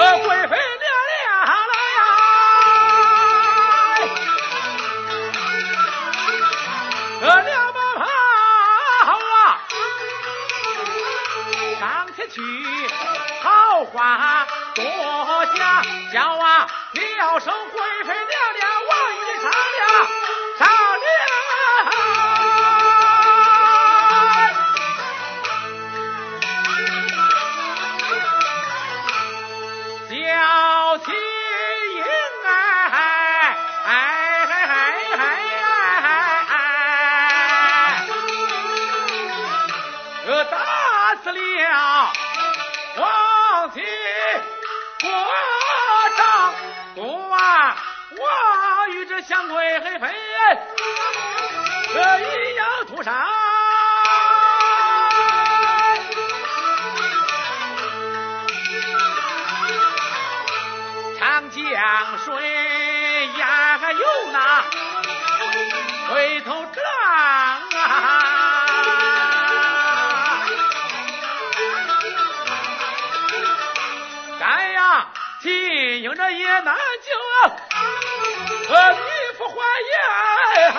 这贵妃娘娘来两把啊上去多讲叫啊叫声贵妃娘我与这相对黑非这一样土山长江水呀还有那回头转啊。咱呀经营着也难救一副花言海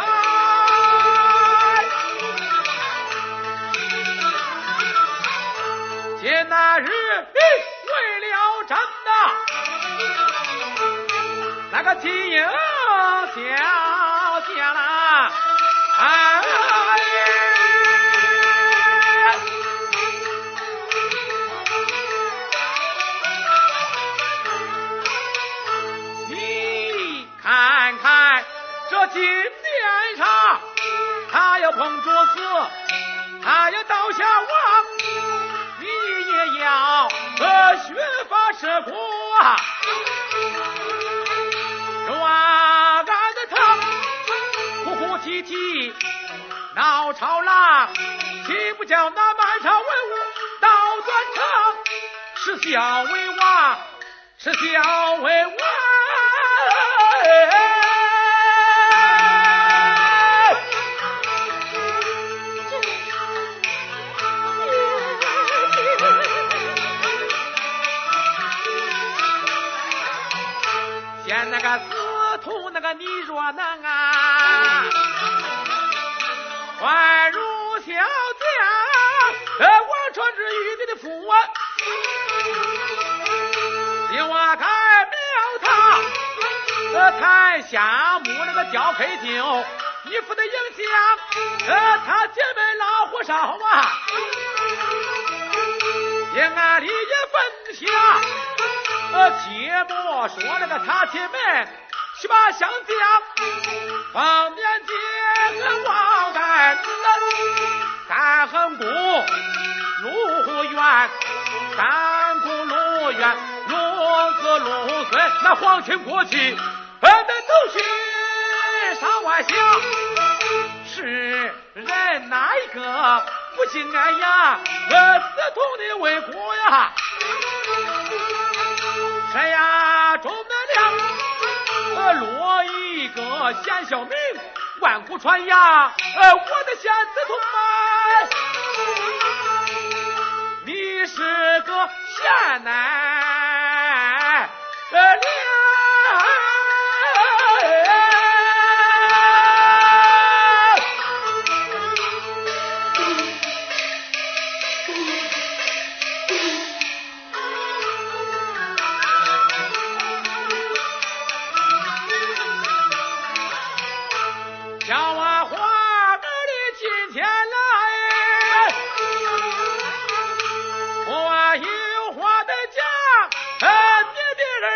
那日为了那个金英小姐来这金殿上，他要碰着死，他要倒下亡，你也要和血发射骨啊！抓干的他，哭哭啼啼闹朝郎，岂不叫那满朝文武倒转肠？是小为王，是小为王。哎你若能啊。快如小将呃我穿着玉帝的服啊今晚改庙堂呃抬那木雕刻酒你负责迎接呃他姐妹老和尚啊。也按礼也分下呃切莫说那个他姐妹去把相家方便姐个王三子，三横谷路远，三谷路远，龙子路孙那皇亲国戚，分得头去上外乡。世人哪一个不敬俺呀？我自痛的为国呀，谁呀中。落一个贤孝名，万古传扬！呃，我的贤子同，你是个贤男，呃，娘。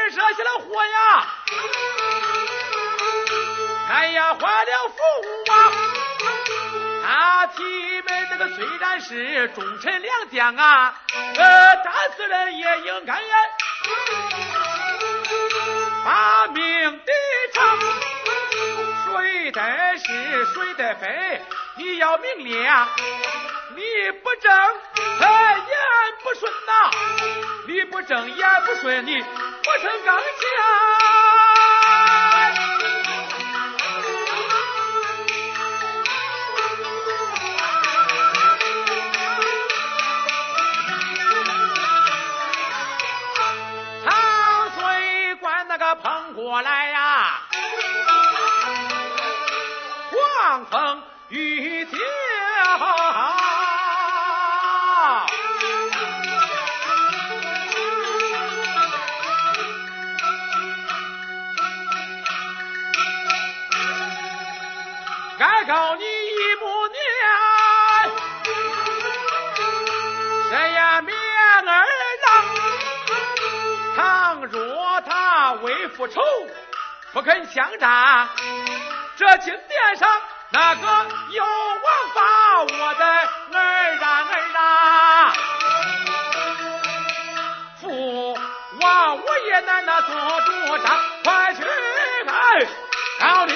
惹下了祸呀。哎呀，坏了福啊。他提妹那个，虽然是忠臣良将啊，呃，但是呢，也应该呀。把命抵偿，谁得是，谁得非，你要明了，你不争。不顺呐。理不正言不顺你不成钢枪长嘴灌那个碰过来呀。狂风雨天他为复仇，不肯相战，这金殿上那个有王把我的儿啊儿啊，父王我也难那做主张，快去来到底。